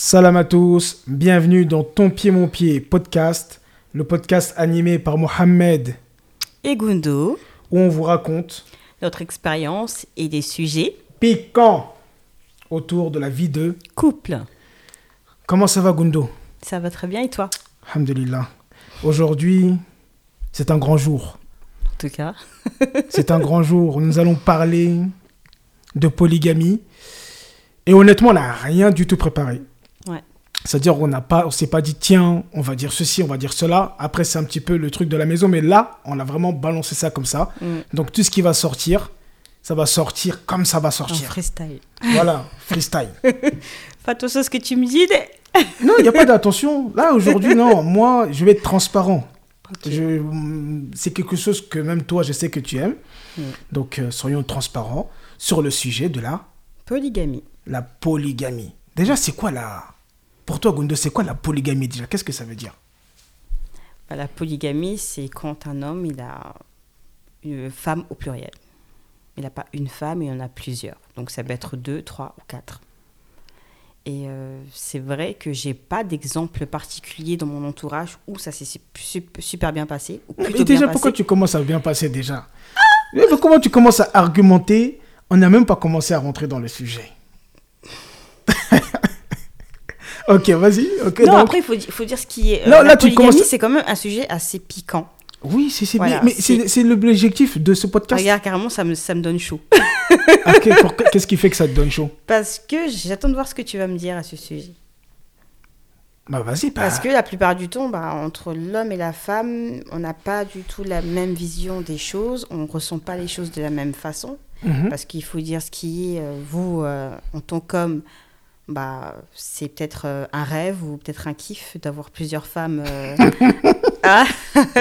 Salam à tous, bienvenue dans Ton pied mon pied podcast, le podcast animé par Mohamed et Gundo, où on vous raconte notre expérience et des sujets piquants autour de la vie de couple. Comment ça va Gundo? Ça va très bien et toi? Alhamdulillah. Aujourd'hui, c'est un grand jour. En tout cas. c'est un grand jour. Nous allons parler de polygamie. Et honnêtement, on n'a rien du tout préparé. Ouais. C'est-à-dire, on n'a pas, on s'est pas dit, tiens, on va dire ceci, on va dire cela. Après, c'est un petit peu le truc de la maison. Mais là, on a vraiment balancé ça comme ça. Mm. Donc, tout ce qui va sortir, ça va sortir comme ça va En sortir. freestyle. Voilà, freestyle. Pas tout ça ce que tu me dis. mais- non, il n'y a pas d'attention. Là, aujourd'hui, non. Moi, je vais être transparent. C'est quelque chose que même toi, je sais que tu aimes. Mm. Donc, euh, soyons transparents sur le sujet de la, Polygamie. la polygamie. Déjà, c'est quoi la... Pour toi, Gundo, c'est quoi la polygamie déjà? Qu'est-ce que ça veut dire? Bah, la polygamie, c'est quand un homme, il a une femme au pluriel. Il n'a pas une femme, il en a plusieurs. Donc ça peut être deux, trois ou quatre. Et euh, c'est vrai que j'ai pas d'exemple particulier dans mon entourage où ça s'est sup- super bien passé. Ou Mais déjà, bien pourquoi passé. tu commences à bien passer déjà? Mais Comment tu commences à argumenter? On n'a même pas commencé à rentrer dans le sujet. Ok, vas-y. Non, donc- après, il faut, di- faut dire ce qui est. euh, Non, la là, tu commences- c'est quand même un sujet assez piquant. Oui, c'est Voilà, bien. Mais c'est- l'objectif de ce podcast. Regarde, carrément, ça me, ça me donne chaud. Pour- Qu'est-ce qui fait que ça te donne chaud? Parce que j'attends de voir ce que tu vas me dire à ce sujet. Bah vas-y, bah, Parce que la plupart du temps, bah, entre l'homme et la femme, on n'a pas du tout la même vision des choses, on ne ressent pas les choses de la même façon. Mhm. Parce qu'il faut dire ce qui est, euh, vous, euh, en tant qu'homme, bah, c'est peut-être euh, un rêve ou peut-être un kiff d'avoir plusieurs femmes. euh. ah,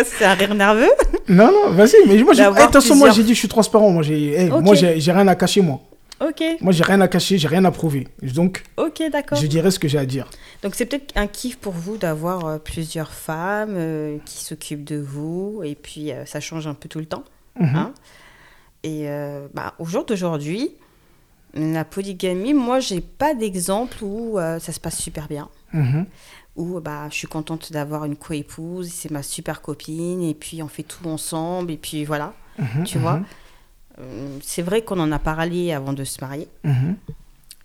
c'est un rire nerveux Non, non, vas-y. Mais moi, j'ai- D'avoir Eh, attention, moi, j'ai dit, je suis transparent. Moi, j'ai eh, Ok. moi, j'ai j'ai rien à cacher, moi. Ok, Moi, j'ai rien à cacher, j'ai rien à prouver. Donc, ok, d'accord. je dirai ce que j'ai à dire. Donc c'est peut-être un kiff pour vous d'avoir euh, plusieurs femmes euh, qui s'occupent de vous et puis euh, ça change un peu tout le temps. Mhm. hein. Et bah, au jour d'aujourd'hui, la polygamie, moi j'ai pas d'exemple où euh, ça se passe super bien. Mhm. Où bah, je suis contente d'avoir une coépouse, c'est ma super copine et puis on fait tout ensemble et puis voilà, Mhm, tu mhm, vois. Euh, C'est vrai qu'on en a parlé avant de se marier, mhm, le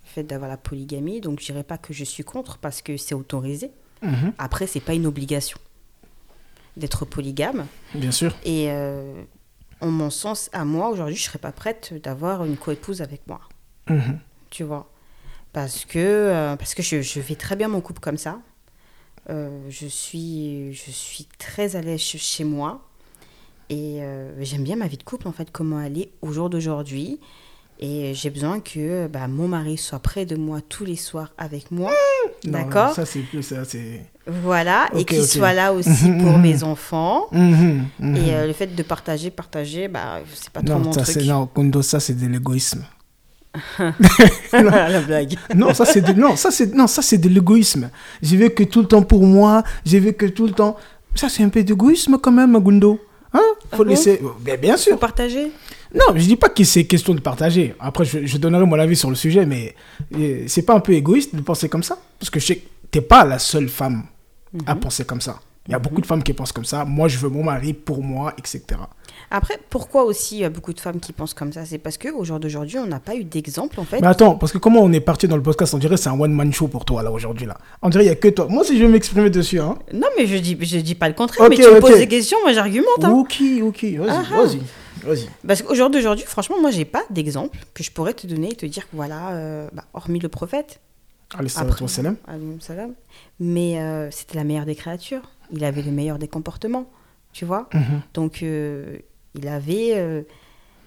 fait d'avoir la polygamie, donc je dirais pas que je suis contre parce que c'est autorisé. mhm. Après, c'est pas une obligation d'être polygame. Bien sûr. Et euh, en mon sens, à moi, aujourd'hui, je serais pas prête d'avoir une coépouse avec moi. Mhm. Tu vois Parce que, euh, parce que je, je vis très bien mon couple comme ça. Euh, je, suis, je suis très à l'aise ch- chez moi. Et euh, j'aime bien ma vie de couple, en fait, comment elle est au jour d'aujourd'hui. Et j'ai besoin que bah, mon mari soit près de moi tous les soirs avec moi. Non, D'accord Ça, c'est plus ça, c'est. Voilà. et qu'il soit là aussi pour mes enfants. Mhm, mhm. Et euh, le fait de partager, partager, bah, c'est pas trop non, mon ça, truc. Non, Kondo, ça, c'est de l'égoïsme. la blague. non, ça, c'est de... non, ça, c'est non, ça, c'est de l'égoïsme. Je veux que tout le temps pour moi, je veux que tout le temps. Ça, c'est un peu d'égoïsme quand même, Gundo. Hein? Faut Ah bon laisser. Bien, bien sûr. Pour partager Non, je dis pas que c'est question de partager. Après, je, je donnerai mon avis sur le sujet, mais euh, c'est pas un peu égoïste de penser comme ça? Parce que je sais que t'es pas la seule femme à penser comme ça. Il y a beaucoup de femmes qui pensent comme ça. Moi, je veux mon mari pour moi, etc. Après, pourquoi aussi il y a beaucoup de femmes qui pensent comme ça? C'est parce qu'au jour d'aujourd'hui, on n'a pas eu d'exemple en fait. Mais attends, parce que comment on est parti dans le podcast? On dirait que c'est un one-man show pour toi, là, aujourd'hui, là. On dirait qu'il y a que toi. Moi, si je veux m'exprimer dessus, hein. Non, mais je dis, je dis pas le contraire. Mais tu me ok. poses des questions, moi j'argumente. hein. Ok, ok, vas-y, Ah, ah. vas-y, vas-y. Parce qu'au jour d'aujourd'hui, franchement, moi j'ai pas d'exemple que je pourrais te donner et te dire que voilà, euh, bah, hormis le prophète, Après, salam, mais euh, c'était la meilleure des créatures. Il avait le meilleur des comportements, tu vois. Mhm. Donc, euh, il avait euh,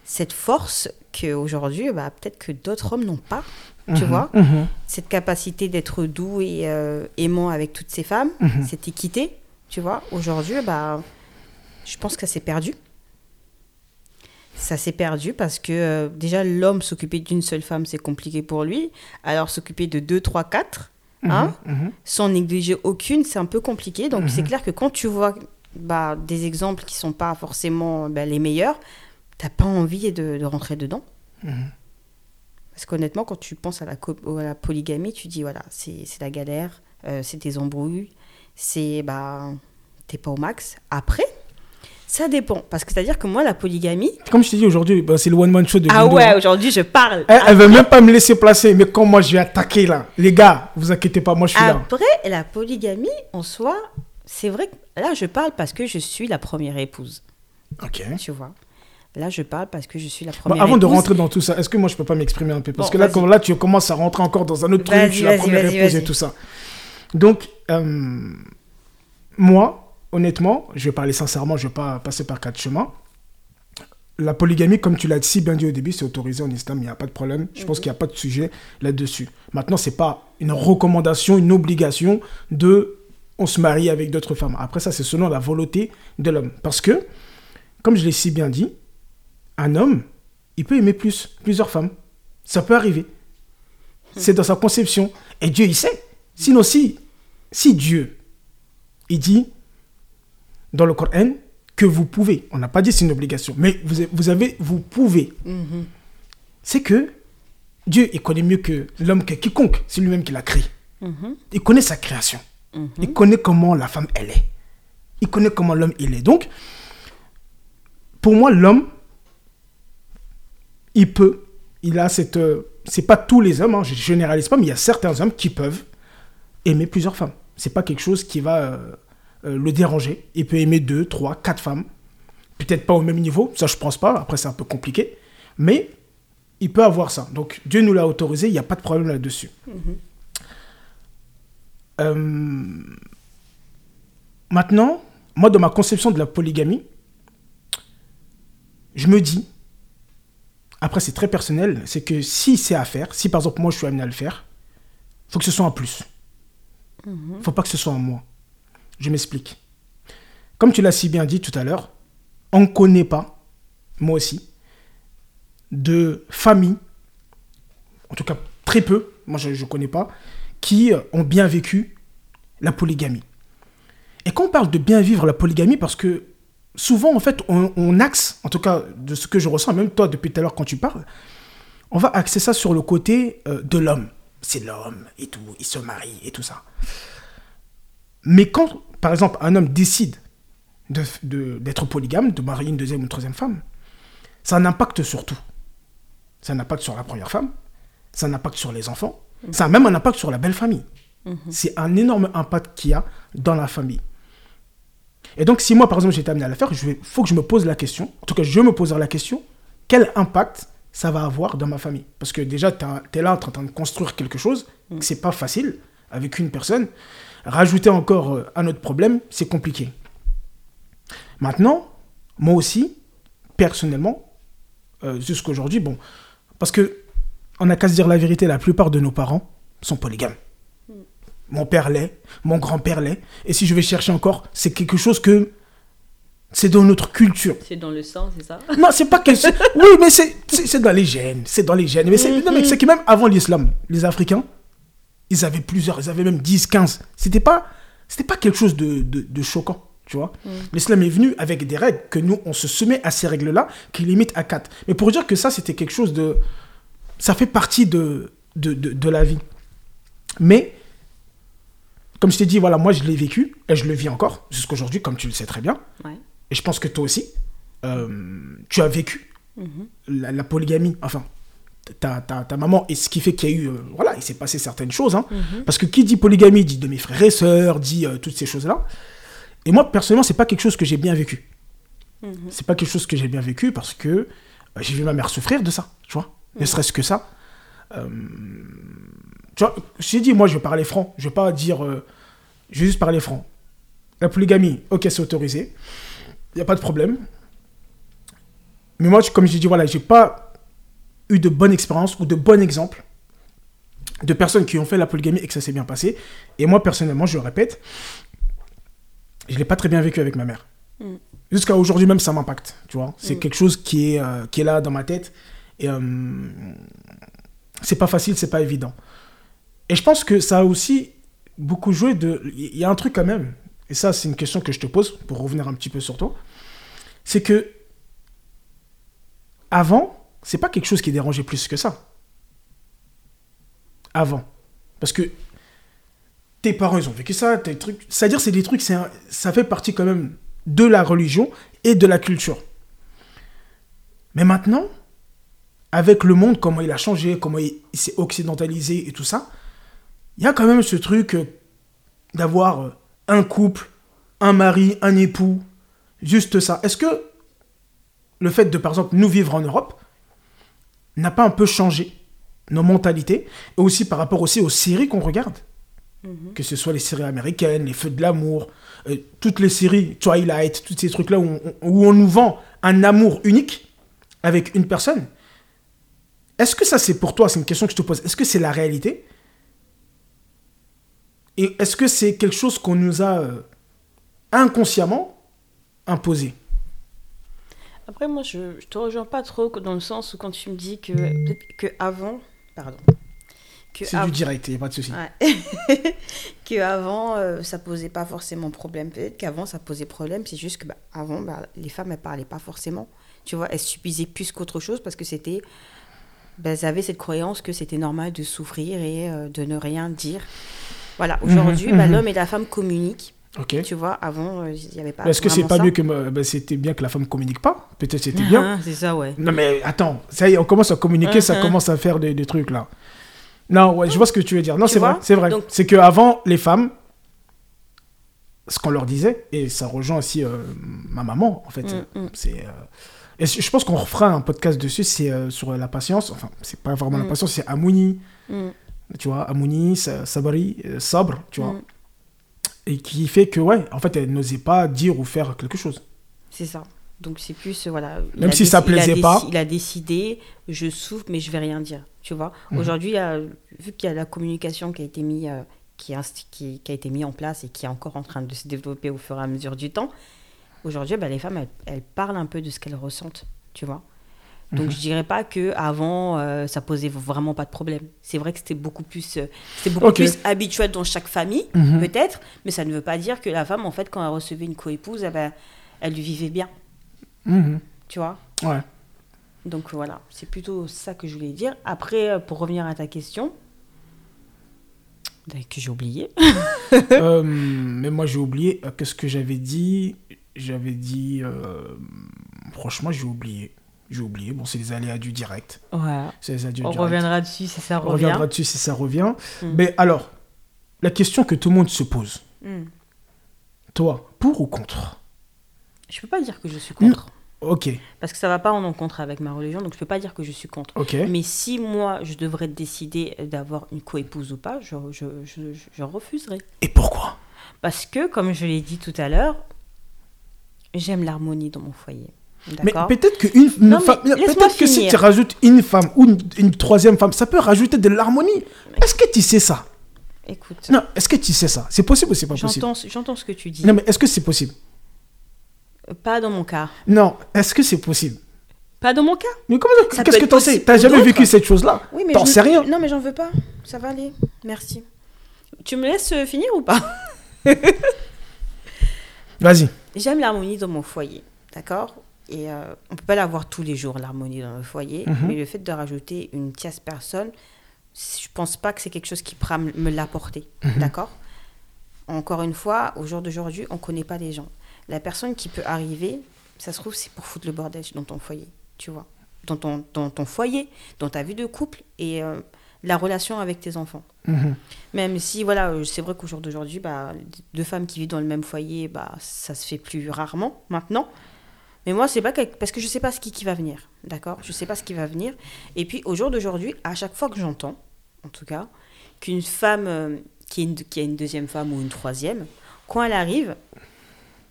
cette force qu'aujourd'hui, bah, peut-être que d'autres hommes n'ont pas, tu Mhm, vois. mhm, Cette capacité d'être doux et euh, aimant avec toutes ces femmes, cette équité, tu vois. Aujourd'hui, bah, je pense que ça s'est perdu. Ça s'est perdu parce que déjà, l'homme s'occuper d'une seule femme, c'est compliqué pour lui. Alors, s'occuper de deux, trois, quatre, hein, Mhm, sans négliger aucune, c'est un peu compliqué. Donc, Mhm. c'est clair que quand tu vois bah, des exemples qui sont pas forcément bah, les meilleurs, t'as pas envie de, de rentrer dedans. mhm. Parce qu'honnêtement, quand tu penses à la, à la polygamie, tu dis voilà, c'est la galère, euh, c'est des embrouilles, c'est bah, t'es pas au max. Après, ça dépend. Parce que c'est-à-dire que moi, la polygamie. Comme je t'ai dit aujourd'hui, bah, c'est le one-man show de Ah ouais, aujourd'hui, je parle. Elle, elle, veut même pas me laisser placer. Mais quand moi, je vais attaquer là, les gars, vous inquiétez pas, moi, je suis Après, là. Après, la polygamie, en soi, c'est vrai que là, je parle parce que je suis la première épouse. Ok. Tu vois? Là, je parle parce que je suis la Bon, première avant de rentrer dans tout ça, est-ce que moi, je peux pas m'exprimer un peu? Parce Bon, que là, là, tu commences à rentrer encore dans un autre truc. Je suis la première épouse et tout ça. Donc, euh, moi, honnêtement, je vais parler sincèrement, je vais pas passer par quatre chemins. La polygamie, comme tu l'as si bien dit au début, c'est autorisé en islam, il n'y a pas de problème. Je Mhm. pense qu'il n'y a pas de sujet là-dessus. Maintenant, c'est pas une recommandation, une obligation de on se marie avec d'autres femmes. Après ça, c'est selon la volonté de l'homme. Parce que, comme je l'ai si bien dit, un homme, il peut aimer plus, plusieurs femmes. Ça peut arriver. C'est dans sa conception. Et Dieu, il sait. Sinon, si, si Dieu, il dit dans le Coran que vous pouvez, on n'a pas dit c'est une obligation, mais vous, avez- vous avez, vous pouvez. Mhm. C'est que Dieu, il connaît mieux que l'homme, que quiconque. C'est lui-même qui l'a créé. Mhm. Il connaît sa création. Mhm. Il connaît comment la femme, elle est. Il connaît comment l'homme, il est. Donc, pour moi, l'homme, il peut, il a cette... euh, c'est pas tous les hommes, hein, je généralise pas, mais il y a certains hommes qui peuvent aimer plusieurs femmes. C'est pas quelque chose qui va euh, euh, le déranger. Il peut aimer deux, trois, quatre femmes. Peut-être pas au même niveau, ça je pense pas, après c'est un peu compliqué. Mais il peut avoir ça. Donc Dieu nous l'a autorisé, il n'y a pas de problème là-dessus. Euh, Maintenant, moi, dans ma conception de la polygamie, je me dis, après c'est très personnel, c'est que si c'est à faire, si par exemple moi je suis amené à le faire, faut que ce soit un plus. Faut pas que ce soit un moi. Je m'explique. Comme tu l'as si bien dit tout à l'heure, on ne connaît pas, moi aussi, de familles, en tout cas très peu, moi je ne connais pas, qui ont bien vécu la polygamie. Et quand on parle de bien vivre la polygamie, parce que souvent, en fait, on, on axe, en tout cas de ce que je ressens, même toi depuis tout à l'heure quand tu parles, on va axer ça sur le côté euh, de l'homme. C'est l'homme et tout, il se marie et tout ça. Mais quand, par exemple, un homme décide de- de- d'être polygame, de marier une deuxième ou une troisième femme, ça a un impact sur tout. Ça a un impact sur la première femme, ça a un impact sur les enfants, ça a même un impact sur la belle famille. C'est un énorme impact qu'il y a dans la famille. Et donc, si moi, par exemple, j'étais amené à la faire, il faut que je me pose la question, en tout cas, je me poserai la question, quel impact ça va avoir dans ma famille? Parce que déjà, tu es là en train de construire quelque chose, que c'est pas facile avec une personne. Rajouter encore euh, un autre problème, c'est compliqué. Maintenant, moi aussi, personnellement, euh, jusqu'aujourd'hui, bon, parce que on n'a qu'à se dire la vérité, la plupart de nos parents sont polygames. Mon père l'est, mon grand-père l'est, et si je vais chercher encore, c'est quelque chose que c'est dans notre culture. C'est dans le sang, c'est ça? Non, c'est pas que. Oui, mais c'est dans les gènes. C'est dans les gènes. Mais c'est mais c'est que même avant l'islam, les Africains, ils avaient plusieurs, ils avaient même 10, 15. C'était pas, c'était pas quelque chose de, de, de choquant, tu vois. L'islam est venu avec des règles que nous, on se soumet à ces règles-là, qui limitent à 4. Mais pour dire que ça, c'était quelque chose de. Ça fait partie de, de, de, de la vie. Mais, comme je t'ai dit, voilà, moi, je l'ai vécu, et je le vis encore, jusqu'aujourd'hui, comme tu le sais très bien. Ouais. Et je pense que toi aussi, euh, tu as vécu la, la polygamie. Enfin, ta, ta, ta maman, et ce qui fait qu'il y a eu. euh, voilà, il s'est passé certaines choses. hein. Parce que qui dit polygamie dit de mes frères et sœurs, dit euh, toutes ces choses-là. Et moi, personnellement, c'est pas quelque chose que j'ai bien vécu. C'est pas quelque chose que j'ai bien vécu parce que euh, j'ai vu ma mère souffrir de ça, tu vois. Ne serait-ce que ça. Tu vois, j'ai dit, moi, je vais parler franc. Je vais pas dire. je vais juste parler franc. La polygamie, ok, c'est autorisé. Il n'y a pas de problème. Mais moi, comme j'ai dit, voilà, j'ai pas eu de bonne expérience ou de bon exemple de personnes qui ont fait la polygamie et que ça s'est bien passé. Et moi, personnellement, je le répète, je l'ai pas très bien vécu avec ma mère. Jusqu'à aujourd'hui même, ça m'impacte, tu vois. C'est quelque chose qui est, euh, qui est là dans ma tête. Et euh, c'est pas facile, c'est pas évident. Et je pense que ça a aussi beaucoup joué de... Il y a un truc quand même, et ça c'est une question que je te pose pour revenir un petit peu sur toi, c'est que avant, c'est pas quelque chose qui dérangeait plus que ça. avant Parce que tes parents, ils ont vécu ça, tes trucs. C'est-à-dire, c'est des trucs, ça fait partie quand même de la religion et de la culture. Mais maintenant, avec le monde, comment il a changé, comment il, il s'est occidentalisé et tout ça, il y a quand même ce truc euh, d'avoir euh, un couple, un mari, un époux, juste ça. Est-ce que le fait de, par exemple, nous vivre en Europe n'a pas un peu changé nos mentalités et aussi par rapport aussi aux séries qu'on regarde. Que ce soit les séries américaines, les Feux de l'amour, euh, toutes les séries Twilight, tous ces trucs-là où on, où on nous vend un amour unique avec une personne. Est-ce que ça c'est pour toi? C'est une question que je te pose. Est-ce que c'est la réalité? Et est-ce que c'est quelque chose qu'on nous a euh, inconsciemment imposé? Après, moi, je, je te rejoins pas trop dans le sens où quand tu me dis que, que avant, pardon, que C'est av- du direct, il n'y a pas de souci. Ouais. que avant euh, ça posait pas forcément problème. Peut-être qu'avant ça posait problème, c'est juste que bah, avant bah, les femmes elles parlaient pas forcément. Tu vois, elles subissaient plus qu'autre chose parce que c'était bah, elles avaient cette croyance que c'était normal de souffrir et euh, de ne rien dire. Voilà, aujourd'hui, Mhm, bah, mhm. l'homme et la femme communiquent. Ok. Tu vois, avant, euh, il n'y avait pas. Est-ce que c'est pas ça. mieux que me- ben, c'était bien que la femme communique pas Peut-être c'était bien. Ah, c'est ça, ouais. Non mais attends, ça y est, on commence à communiquer, ça Mhm. commence à faire des, des trucs là. Non, ouais, je vois ce que tu veux dire. Non, c'est vrai, c'est vrai. C'est que avant les femmes, ce qu'on leur disait, et ça rejoint aussi euh, ma maman en fait. Mm, mm. C'est, euh, et je pense qu'on refera un podcast dessus, c'est euh, sur la patience. Enfin, c'est pas vraiment la Mm. patience, c'est Amouni, tu vois, Amouni, Sa- Sabri, euh, Sabre, tu vois. Et qui fait que ouais, en fait, elle n'osait pas dire ou faire quelque chose. C'est ça. Donc c'est plus euh, voilà. il Même si ça il plaisait pas. Il a décidé, je souffre, mais je vais rien dire. Tu vois. Mhm. Aujourd'hui, vu qu'il y a la communication qui a été mise, euh, qui, a insti- qui, qui a été mis en place et qui est encore en train de se développer au fur et à mesure du temps. Aujourd'hui, bah, les femmes, elles, elles parlent un peu de ce qu'elles ressentent. Tu vois. Donc Mhm. je dirais pas que avant euh, ça posait vraiment pas de problème. C'est vrai que c'était beaucoup plus, euh, beaucoup plus habituel dans chaque famille Mhm. peut-être, mais ça ne veut pas dire que la femme en fait quand elle recevait une coépouse, ben, elle lui vivait bien Mhm. tu vois? Ouais. Donc voilà, c'est plutôt ça que je voulais dire. Après, euh, pour revenir à ta question, bah, que j'ai oublié. Euh, mais moi j'ai oublié qu'est-ce que j'avais dit? J'avais dit franchement j'ai oublié j'ai oublié bon c'est les aléas du direct Ouais. c'est les aléas du On direct. reviendra dessus si ça on revient. reviendra dessus si ça revient Mm. mais alors la question que tout le monde se pose Hmm. toi pour ou contre? Je peux pas dire que je suis contre, ok parce que ça va pas en encontre avec ma religion, donc je peux pas dire que je suis contre. ok Mais si moi je devrais décider d'avoir une coépouse ou pas, je, je, je, je- je refuserai. et pourquoi? Parce que, comme je l'ai dit tout à l'heure, j'aime l'harmonie dans mon foyer. Mais peut-être que une, une Non, mais femme laisse-moi peut-être que si tu rajoutes une femme ou une, une troisième femme ça peut rajouter de l'harmonie. Est-ce que tu sais ça? Écoute, non est-ce que tu sais ça? C'est possible ou c'est pas possible? J'entends ce que tu dis. non mais est-ce que c'est possible? Pas dans mon cas. non est-ce que c'est possible? Pas dans mon cas. Mais comment Ça Qu'est-ce peut que t'en sais? T'as jamais vécu cette chose-là? Oui, mais T'en sais rien. Non, mais j'en veux pas. Ça va aller. Merci. Tu me laisses euh, finir ou pas? Vas-y. J'aime l'harmonie dans mon foyer, d'accord? Et euh, on peut pas l'avoir tous les jours, l'harmonie dans le foyer. Mhm. Mais le fait de rajouter une tierce personne, je pense pas que c'est quelque chose qui pourra me l'apporter, Mhm. d'accord? Encore une fois, au jour d'aujourd'hui, on connaît pas les gens. La personne qui peut arriver, ça se trouve, c'est pour foutre le bordel dans ton foyer, tu vois? Dans ton, dans ton foyer, dans ta vie de couple et euh, la relation avec tes enfants. Mhm. Même si, voilà, euh, c'est vrai qu'au jour d'aujourd'hui, bah, deux femmes qui vivent dans le même foyer, bah, ça se fait plus rarement maintenant. Mais moi, c'est pas que- parce que je sais pas ce qui, qui va venir, d'accord? Je sais pas ce qui va venir. Et puis, au jour d'aujourd'hui, à chaque fois que j'entends, en tout cas, qu'une femme euh, qui, est une- qui a une deuxième femme ou une troisième, quand elle arrive,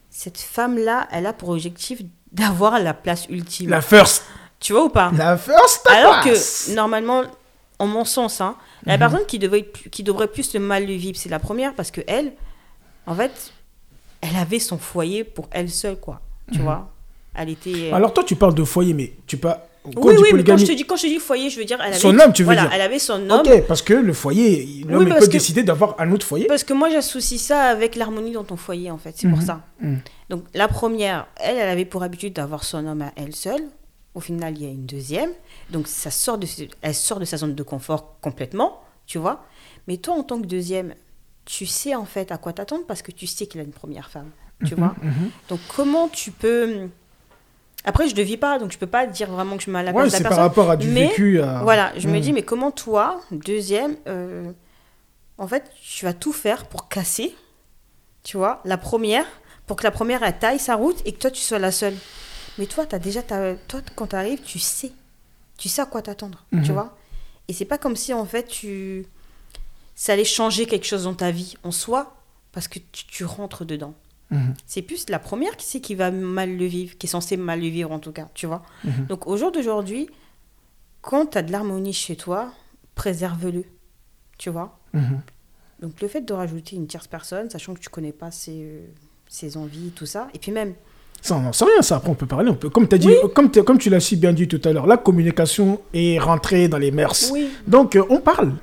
cette femme-là, elle a pour objectif d'avoir la place ultime. La first. Tu vois ou pas? La first alors que, normalement, en mon sens, hein, la Mhm. personne qui, devait, qui devrait plus le mal le vivre, c'est la première parce que elle, en fait, elle avait son foyer pour elle seule, quoi. Tu vois? Elle était. Alors toi, tu parles de foyer, mais tu peux. Quand oui, oui, mais quand je, te dis, quand je te dis foyer, je veux dire. Elle avait, Son homme, tu veux voilà, dire. Elle avait son homme. Ok, parce que le foyer, l'homme Oui, peut que- décider d'avoir un autre foyer. Parce que moi, j'associe ça avec l'harmonie dans ton foyer, en fait. C'est pour Mhm. ça. Mhm. Donc, la première, elle, elle avait pour habitude d'avoir son homme à elle seule. Au final, il y a une deuxième. Donc, ça sort de, elle sort de sa zone de confort complètement. tu vois. Mais toi, en tant que deuxième, tu sais en fait à quoi t'attendre parce que tu sais qu'il a une première femme, tu Mhm, vois. Donc comment tu peux... Après, je ne vis pas, donc je peux pas dire vraiment que je me la Ouais, c'est par rapport à du mais, vécu. à- Voilà, je me Mm. dis, mais comment toi, deuxième, euh, en fait, tu vas tout faire pour casser, tu vois, la première, pour que la première, elle taille sa route et que toi, tu sois la seule. Mais toi, as déjà ta... toi quand tu arrives, tu sais. Tu sais à quoi t'attendre, Mhm. tu vois. Et c'est pas comme si, en fait, tu... ça allait changer quelque chose dans ta vie en soi, parce que tu, tu rentres dedans. Mhm, C'est plus la première qui sait qui va mal le vivre, qui est censée mal le vivre en tout cas, tu vois. mhm. Donc au jour d'aujourd'hui, quand tu as de l'harmonie chez toi, préserve-le, tu vois. Mhm. Donc le fait de rajouter une tierce personne, sachant que tu connais pas ses, euh, ses envies, tout ça, et puis même, Ça, on n'en sait rien, ça. Après, on peut parler. On peut, comme, as dit, comme, t'as- comme tu l'as si bien dit tout à l'heure, la communication est rentrée dans les mœurs. oui, Donc, euh, on parle.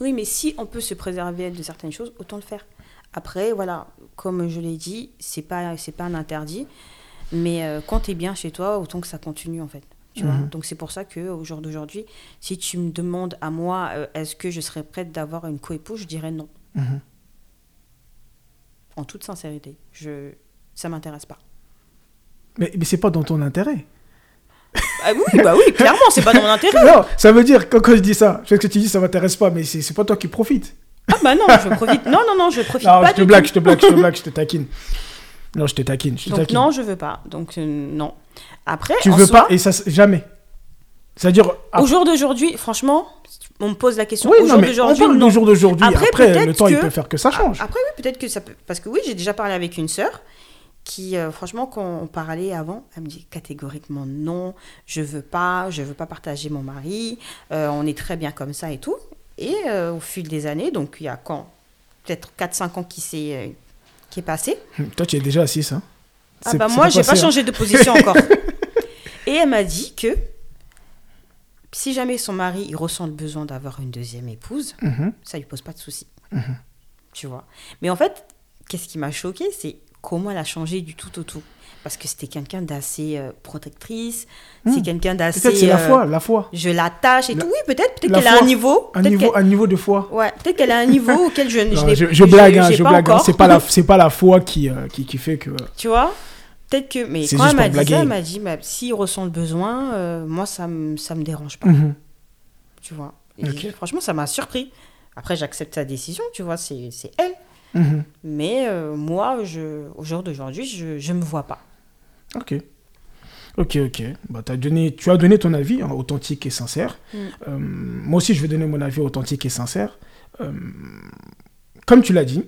oui, mais si on peut se préserver de certaines choses, autant le faire. Après, voilà, comme je l'ai dit, c'est pas c'est pas un interdit, mais euh, quand tu es bien chez toi, autant que ça continue en fait. Tu vois Mhm. Donc c'est pour ça que au jour d'aujourd'hui, si tu me demandes à moi, euh, est-ce que je serais prête d'avoir une coépouse, je dirais non, Mhm. en toute sincérité. Je ça m'intéresse pas. Mais, mais c'est pas dans ton intérêt. Ah oui, bah oui, clairement, c'est pas dans mon intérêt. Non, ça veut dire, quand, quand je dis ça, je sais que tu dis ça m'intéresse pas, mais c'est pas toi qui profites. Ah bah non, je profite. Non, non, non, je profite Non, pas je te blague, je te blague, je te blague, je te taquine. Non, je te taquine, je te Donc taquine. non, je veux pas. Donc euh, non. Après, tu en veux soi, pas, et ça, jamais. C'est-à-dire. ah, Au jour d'aujourd'hui, franchement, on me pose la question. oui, au non, jour mais on d'aujourd'hui, parle non. du jour d'aujourd'hui. Après, le temps, il peut faire que ça change. Après, oui, peut-être que ça peut. Parce que oui, j'ai déjà parlé avec une sœur qui, euh, franchement, quand on parlait avant, elle me dit catégoriquement non, je veux pas, je veux pas partager mon mari, euh, on est très bien comme ça et tout. Et euh, au fil des années, donc il y a quand Peut-être 4-5 ans qui, s'est, euh, qui est passé. Hum, Toi, tu es déjà assise, hein. Ah bah moi, j'ai pas hein. changé de position encore. Et elle m'a dit que si jamais son mari il ressent le besoin d'avoir une deuxième épouse, Mhm. ça lui pose pas de soucis. Mhm. Tu vois. Mais en fait, qu'est-ce qui m'a choqué, c'est comment elle a changé du tout au tout. Parce que c'était quelqu'un d'assez euh, protectrice, c'est Hmm. quelqu'un d'assez. Peut-être c'est la euh, foi, la foi. Je l'attache et La- tout. Oui, peut-être, peut-être qu'elle a un niveau. Un niveau, un niveau de foi. Ouais, peut-être qu'elle a un niveau auquel je, je Non, n'ai je, je blague, hein, je pas blague. hein. C'est pas la, c'est pas la foi qui, euh, qui, qui fait que. Tu vois Peut-être que. Mais C'est quand elle m'a dit ça, elle m'a dit bah, s'il ressent le besoin, euh, moi, ça me, ça me dérange pas. Mhm. Tu vois Et. Franchement, ça m'a surpris. Après, j'accepte sa décision, tu vois, c'est c'est elle. Mhm. Mais euh, moi, je, au jour d'aujourd'hui, je, je me vois pas. Ok. Ok, ok. Bah, t'as donné, tu as donné ton avis hein, authentique et sincère. Mm. Euh, moi aussi, je vais donner mon avis authentique et sincère. Euh, comme tu l'as dit,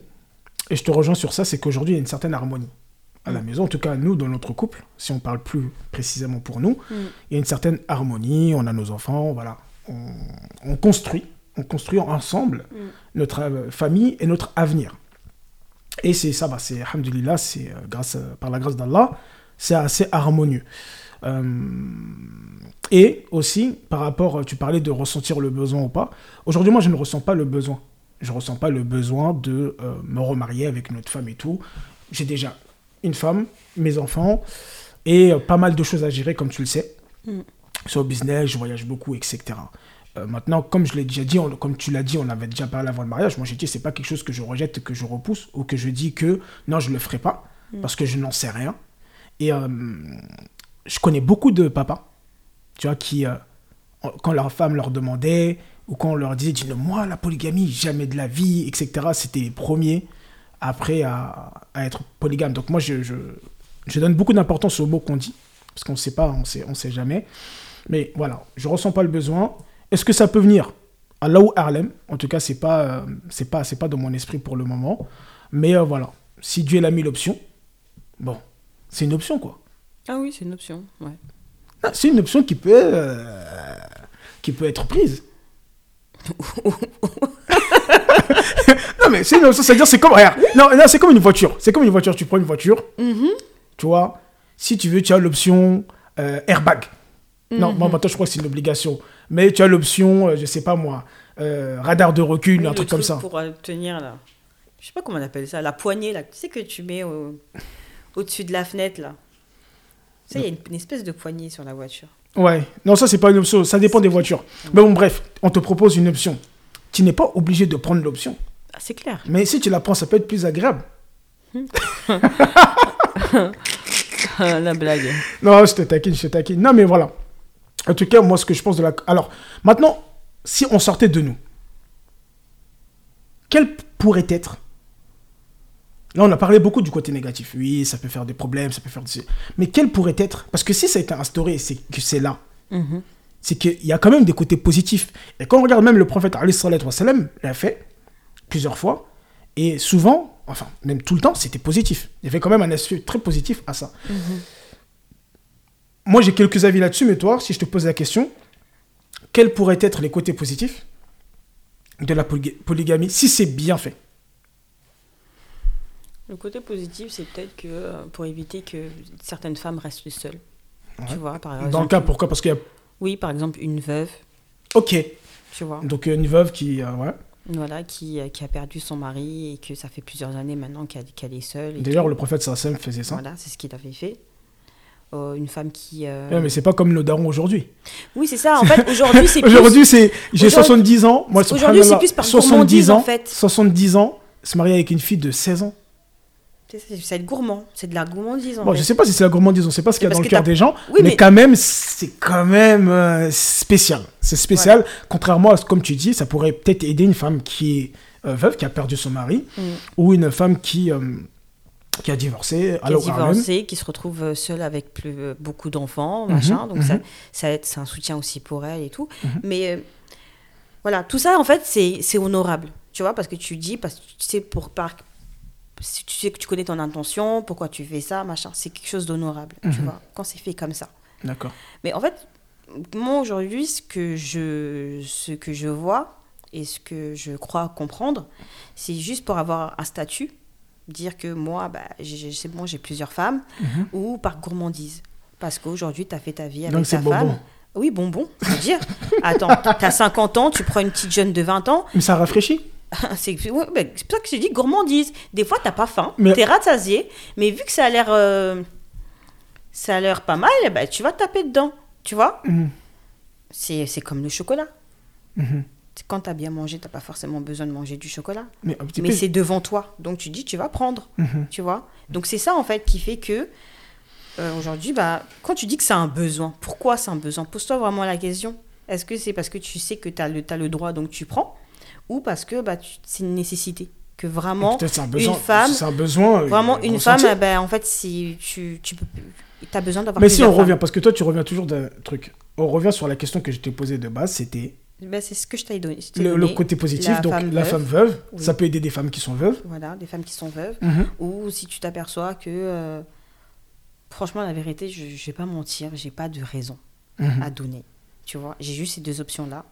et je te rejoins sur ça, c'est qu'aujourd'hui, il y a une certaine harmonie à la Mm. maison. En tout cas, nous, dans notre couple, si on parle plus précisément pour nous, Mm. il y a une certaine harmonie. On a nos enfants, voilà. On, on construit, on construit ensemble notre euh, famille et notre avenir. Et c'est ça, bah, c'est, alhamdoulilah, c'est grâce, par la grâce d'Allah, c'est assez harmonieux. Euh, et aussi, par rapport, tu parlais de ressentir le besoin ou pas. Aujourd'hui, moi, je ne ressens pas le besoin. Je ne ressens pas le besoin de euh, me remarier avec notre femme et tout. J'ai déjà une femme, mes enfants, et euh, pas mal de choses à gérer, comme tu le sais. Mm. Sur le business, je voyage beaucoup, etc. Euh, maintenant, comme je l'ai déjà dit, on- comme tu l'as dit, on avait déjà parlé avant le mariage. Moi, j'ai dit, c'est pas quelque chose que je rejette, que je repousse, ou que je dis que non, je le ferai pas, Mm. parce que je n'en sais rien. Et euh, je connais beaucoup de papas, tu vois, qui, euh, quand leur femme leur demandait, ou quand on leur disait, dis moi, la polygamie, jamais de la vie, etc., c'était les premiers après à, être polygame. Donc moi, je, je, donne beaucoup d'importance aux mots qu'on dit, parce qu'on ne sait pas, on sait, on sait jamais. Mais voilà, je ressens pas le besoin. Est-ce que ça peut venir? Allah ou Harlem En tout cas, c'est pas, euh, pas, pas dans mon esprit pour le moment. Mais voilà, si Dieu l'a mis l'option, bon, c'est une option quoi. Ah oui, c'est une option. Ouais. Ah, C'est une option qui peut, euh, qui peut être prise. non mais c'est une option, c'est-à-dire c'est comme, regarde, non, non, c'est comme une voiture. C'est comme une voiture. Tu prends une voiture, Mhm. tu vois. Si tu veux, tu as l'option euh, airbag. Non, moi maintenant je crois que c'est une obligation. Mais tu as l'option, euh, je sais pas moi, euh, radar de recul, Oui, un truc comme ça. Pour tenir là. Je sais pas comment on appelle ça, la poignée là. Tu sais que tu mets au-dessus de la fenêtre là. Sais, il y a une, une espèce de poignée sur la voiture. Ouais, non, ça c'est pas une option, ça dépend des voitures. Mais bon, bref, on te propose une option. tu n'es pas obligé de prendre l'option. Ah, c'est clair. Mais si tu la prends, ça peut être plus agréable. la blague. Non, je te taquine, je te taquine. Non, mais voilà. En tout cas, moi, ce que je pense de la. Alors, maintenant, si on sortait de nous, quel pourrait être. Là, on a parlé beaucoup du côté négatif. Oui, ça peut faire des problèmes, ça peut faire des... Mais quel pourrait être? Parce que si ça a été instauré, c'est que c'est là. Mhm. C'est qu'il y a quand même des côtés positifs. Et quand on regarde même le prophète l'a fait plusieurs fois. Et souvent, enfin, même tout le temps, c'était positif. Il y avait quand même un aspect très positif à ça. Moi, j'ai quelques avis là-dessus, mais toi, si je te pose la question, quels pourraient être les côtés positifs de la poly- polygamie si c'est bien fait? Le côté positif, c'est peut-être que euh, pour éviter que certaines femmes restent seules. Tu vois, par exemple. Dans le cas, pourquoi? Parce qu'il y a. Oui, par exemple, une veuve, Ok, tu vois. donc une veuve qui. euh, ouais. Voilà, qui, euh, qui a perdu son mari et que ça fait plusieurs années maintenant qu'elle est seule. D'ailleurs, le prophète sallam faisait ça. Voilà, c'est ce qu'il avait fait. Euh, une femme qui. euh, Ouais, mais c'est pas comme le daron aujourd'hui. Oui, c'est ça. En fait, aujourd'hui, c'est. Aujourd'hui, c'est j'ai Aujourd'hui- 70 ans. Moi, Aujourd'hui, c'est plus par 70 gourmandise, ans, en fait. 70 ans, se marier avec une fille de 16 ans. C'est c'est être gourmand. C'est de la gourmandise, en Bon, fait. je sais pas si c'est la gourmandise, on sait pas ce qu'il y a dans le cœur des gens, Oui, mais, mais- quand même, c'est quand même euh, spécial. C'est spécial, contrairement à ce comme tu dis, ça pourrait peut-être aider une femme qui est euh, veuve, qui a perdu son mari, Mm. ou une femme qui, euh, qui a divorcé, qui même. divorcée, qui se retrouve seule avec plus, beaucoup d'enfants, Mhm, machin. Donc ça, mhm. ça aide, c'est un soutien aussi pour elle et tout. Mais euh, voilà, tout ça en fait, c'est c'est honorable, tu vois, parce que tu dis, parce que tu sais pour par, si tu sais que tu connais ton intention, pourquoi tu fais ça, machin, c'est quelque chose d'honorable, tu Mhm. vois, quand c'est fait comme ça. D'accord. Mais en fait, moi aujourd'hui, ce que je, ce que je vois et ce que je crois comprendre, c'est juste pour avoir un statut, dire que moi, bah, c'est bon, j'ai plusieurs femmes, Mhm. ou par gourmandise. Parce qu'aujourd'hui, tu as fait ta vie avec Donc ta bonbon. femme. Oui, bonbon, c'est dire. Attends, tu as 50 ans, tu prends une petite jeune de 20 ans, Mais ça rafraîchit. c'est ouais, pour ça que je dis gourmandise. Des fois, t'as pas faim, Mais- t'es rassasié, mais vu que ça a l'air euh, ça a l'air pas mal, ben, tu vas taper dedans. Tu vois Mhm. C'est comme le chocolat. C'est Quand t'as bien mangé, t'as pas forcément besoin de manger du chocolat. Mais c'est devant toi. Donc tu dis, tu vas prendre. Mhm. Tu vois Donc c'est ça, en fait, qui fait que euh, aujourd'hui, bah, quand tu dis que c'est un besoin, pourquoi c'est un besoin? Pose-toi vraiment la question. Est-ce que c'est parce que tu sais que tu as le, t'as le droit, donc tu prends? Ou parce que bah, c'est une nécessité Que vraiment, Peut-être c'est un besoin. femme- C'est un besoin. euh, vraiment une ressenti. femme, ben, en fait, si tu, tu peux, as besoin d'avoir Mais si on revient, parce que toi, tu reviens toujours d'un truc. On revient sur la question que je t'ai posée de base, c'était Ben, c'est ce que je t'ai donné. je le, côté positif. la donc femme la veuve. femme veuve, Oui. ça peut aider des femmes qui sont veuves. Voilà, des femmes qui sont veuves. Mhm. Ou si tu t'aperçois que, euh, franchement, la vérité, je ne vais pas mentir, j'ai pas de raison Mhm. à donner. Tu vois, j'ai juste ces deux options-là.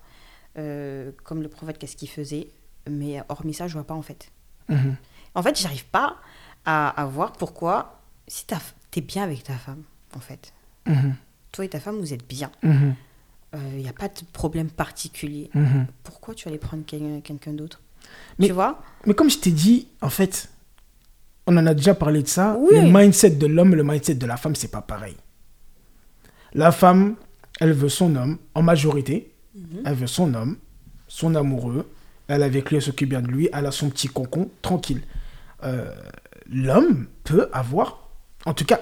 Euh, comme le prophète, qu'est-ce qu'il faisait Mais hormis ça, je vois pas en fait. Mhm. En fait, j'arrive pas à, à voir pourquoi, si tu es bien avec ta femme, en fait, Mhm. toi et ta femme, vous êtes bien. Mhm. Il n'y a pas de problème particulier. Pourquoi tu aller prendre quel- quelqu'un d'autre? Mais- Tu vois? Mais comme je t'ai dit, en fait, on en a déjà parlé de ça. Oui. Le mindset de l'homme et le mindset de la femme, c'est pas pareil. La femme, elle veut son homme en majorité. Mhm. Elle veut son homme, son amoureux. Elle est avec lui, elle s'occupe bien de lui. Elle a son petit concon, tranquille. Euh, L'homme peut avoir, en tout cas,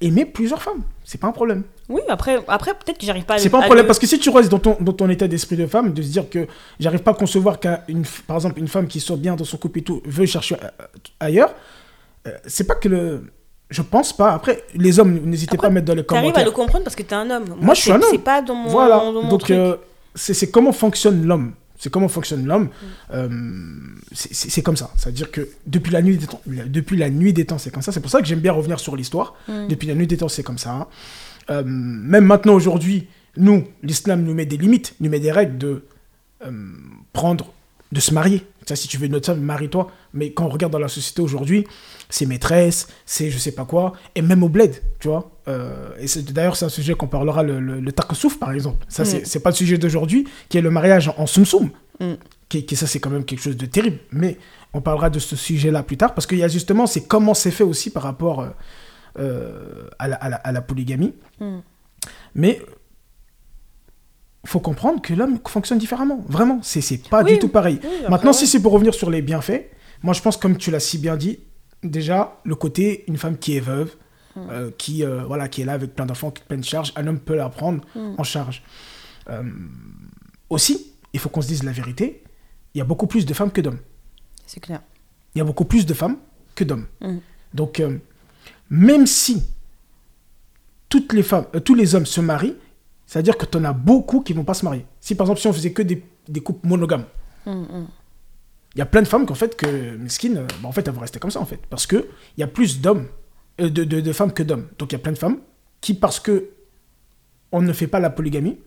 aimer plusieurs femmes. C'est pas un problème. Oui, après, après peut-être que j'arrive pas à C'est pas un problème le- parce que si tu restes dans ton, dans ton état d'esprit de femme, de se dire que j'arrive pas à concevoir qu'une, par exemple, une femme qui sort bien dans son couple et tout veut chercher euh, ailleurs, euh, c'est pas que le. Je pense pas. Après, les hommes, n'hésitez pas à mettre dans les T'arrives à commentaires. le comprendre parce que t'es un homme. Moi, je suis un homme. C'est pas dans mon, Voilà. dans mon Donc, truc. euh, c'est comment fonctionne l'homme. C'est comment fonctionne l'homme. Mm. Euh, c'est- comme ça. C'est-à-dire que depuis la nuit des temps, depuis la nuit des temps, c'est comme ça. C'est pour ça que j'aime bien revenir sur l'histoire. Mm. Depuis la nuit des temps, c'est comme ça. Euh, même maintenant, aujourd'hui, nous, l'islam nous met des limites, nous met des règles de euh, prendre, de se marier. Ça, si tu veux une autre femme, marie-toi. Mais quand on regarde dans la société aujourd'hui, c'est maîtresse, c'est je sais pas quoi, et même au bled, tu vois. Euh, et c'est- d'ailleurs, c'est un sujet qu'on parlera, le, le, le par exemple. Ça, c'est Mm. c'est pas le sujet d'aujourd'hui, qui est le mariage en, soum-soum. Mm. Qui, qui- ça, c'est quand même quelque chose de terrible. Mais on parlera de ce sujet-là plus tard, parce qu'il y a justement, c'est comment c'est fait aussi par rapport euh, euh, à, la, à la- à la polygamie. Mm. Mais faut comprendre que l'homme fonctionne différemment. Vraiment, c'est pas Oui, du tout pareil. oui, après, Maintenant, ouais. si c'est pour revenir sur les bienfaits, moi je pense, comme tu l'as si bien dit, déjà, le côté une femme qui est veuve, Mm. euh, qui, euh, voilà, qui est là avec plein d'enfants, qui plein de charges, un homme peut la prendre Mm. en charge. Euh, aussi, il faut qu'on se dise la vérité, il y a beaucoup plus de femmes que d'hommes. C'est clair. Il y a beaucoup plus de femmes que d'hommes. Mm. Donc, même si toutes les femmes, tous les hommes se marient, c'est-à-dire que tu en as beaucoup qui vont pas se marier. Si par exemple, si on faisait que des, des couples monogames, Mm, mm. il y a plein de femmes qu'en fait, que Miskin, euh, bah, en fait, elles vont rester comme ça, en fait. Parce qu'il y a plus d'hommes, euh, de, de- de femmes que d'hommes. Donc, il y a plein de femmes qui, parce que on ne fait pas la polygamie,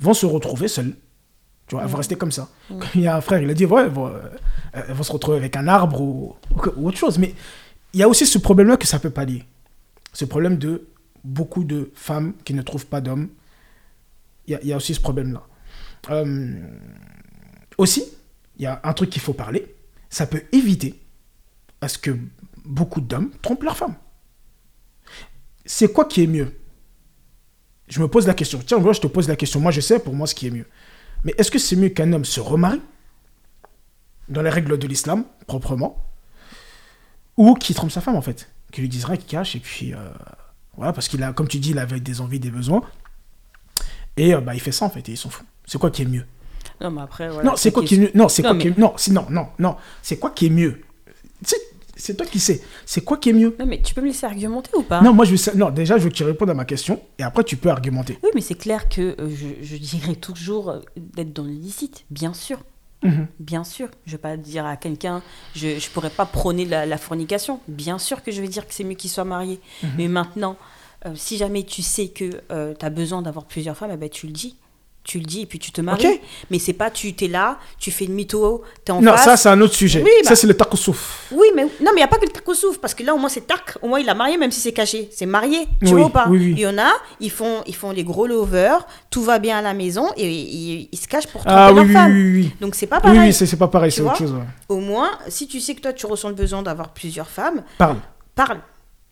vont se retrouver seules. Tu vois, elles vont rester comme ça. Comme Il y a un frère, il a dit, ouais, elles vont, euh, elles vont se retrouver avec un arbre ou, ou autre chose. Mais il y a aussi ce problème-là que ça peut pallier. Ce problème de beaucoup de femmes qui ne trouvent pas d'hommes. Il y a, aussi ce problème-là. Euh, aussi, il y a un truc qu'il faut parler. Ça peut éviter à ce que beaucoup d'hommes trompent leurs femmes. C'est quoi qui est mieux? Je me pose la question. Tiens, moi, je te pose la question. Moi, je sais pour moi ce qui est mieux. Mais est-ce que c'est mieux qu'un homme se remarie dans les règles de l'islam, proprement, ou qu'il trompe sa femme, en fait? Qu'il lui dise rien, qu'il cache, et puis... euh, voilà, parce qu'il a, comme tu dis, il avait des envies, des besoins. Et euh, bah, il fait ça, en fait, et il s'en fout. C'est quoi qui est mieux? Non, mais après, voilà. non, c'est quoi qui est mieux? Non, c'est quoi mais- qui est Non, non, non, non. C'est quoi qui est mieux? C'est toi qui sais. C'est quoi qui est mieux? Non, mais tu peux me laisser argumenter ou pas? Non, moi je veux non, déjà je veux que tu répondes à ma question et après tu peux argumenter. Oui, mais c'est clair que euh, je, je dirais toujours euh, d'être dans le licite, bien sûr. Mhm. Bien sûr, je vais pas dire à quelqu'un, je ne pourrais pas prôner la, la fornication. Bien sûr que je vais dire que c'est mieux qu'il soit marié. Mhm. Mais maintenant, euh, si jamais tu sais que tu as besoin d'avoir plusieurs femmes, eh ben, tu le dis. Tu le dis et puis tu te maries. Mais c'est pas tu es là, tu fais une mytho, tu es en Non, face. ça c'est un autre sujet. Oui, bah- Ça c'est le takoussouf. Oui, mais non, mais il n'y a pas que le takoussouf, parce que là, au moins, c'est tac, au moins, il a marié, même si c'est caché. C'est marié, tu Oui, vois ou pas oui. Il y en a, ils font, ils font les gros lovers, tout va bien à la maison, et ils, ils se cachent pour tromper Ah oui, leur oui, femme. oui, oui. Donc, c'est pas pareil. oui, c'est c'est pas pareil, c'est autre chose. ouais. Au moins, si tu sais que toi, tu ressens le besoin d'avoir plusieurs femmes, Parle. parle.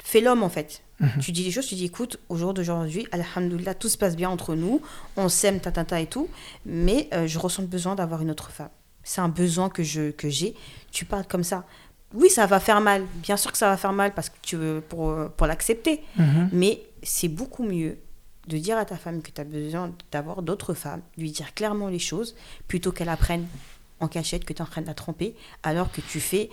Fais l'homme, en fait. Mhm. Tu dis les choses, tu dis, écoute, au jour d'aujourd'hui, alhamdoulilah, tout se passe bien entre nous, on s'aime, ta, ta, ta et tout, mais euh, je ressens le besoin d'avoir une autre femme. C'est un besoin que je que j'ai. Tu parles comme ça. Oui, ça va faire mal. Bien sûr que ça va faire mal parce que tu veux pour, pour l'accepter. Mhm. Mais c'est beaucoup mieux de dire à ta femme que tu as besoin d'avoir d'autres femmes, lui dire clairement les choses, plutôt qu'elle apprenne en cachette que tu es en train de la tromper, alors que tu fais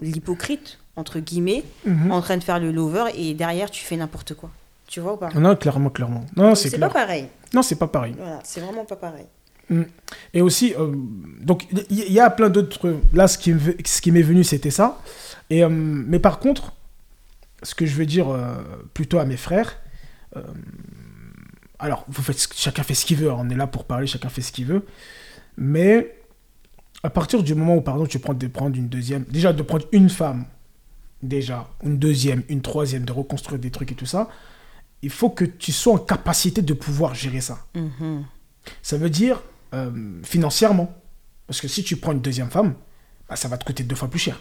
l'hypocrite, entre guillemets, Mhm. en train de faire le lover et derrière tu fais n'importe quoi. Tu vois ou pas? Non, clairement, clairement. Non, c'est pas pareil. Non, c'est pas pareil. Voilà, c'est vraiment pas pareil. Et aussi, euh, donc il y, a plein d'autres. Là, ce qui ce qui m'est venu, c'était ça. Et, euh, mais par contre, ce que je veux dire euh, plutôt à mes frères, alors, vous faites, chacun fait ce qu'il veut. on est là pour parler, chacun fait ce qu'il veut. Mais à partir du moment où, par exemple, tu prends de prendre une deuxième, déjà de prendre une femme, déjà, une deuxième, une troisième, de reconstruire des trucs et tout ça, il faut que tu sois en capacité de pouvoir gérer ça. Mhm. Ça veut dire euh, financièrement. Parce que si tu prends une deuxième femme, bah, ça va te coûter deux fois plus cher.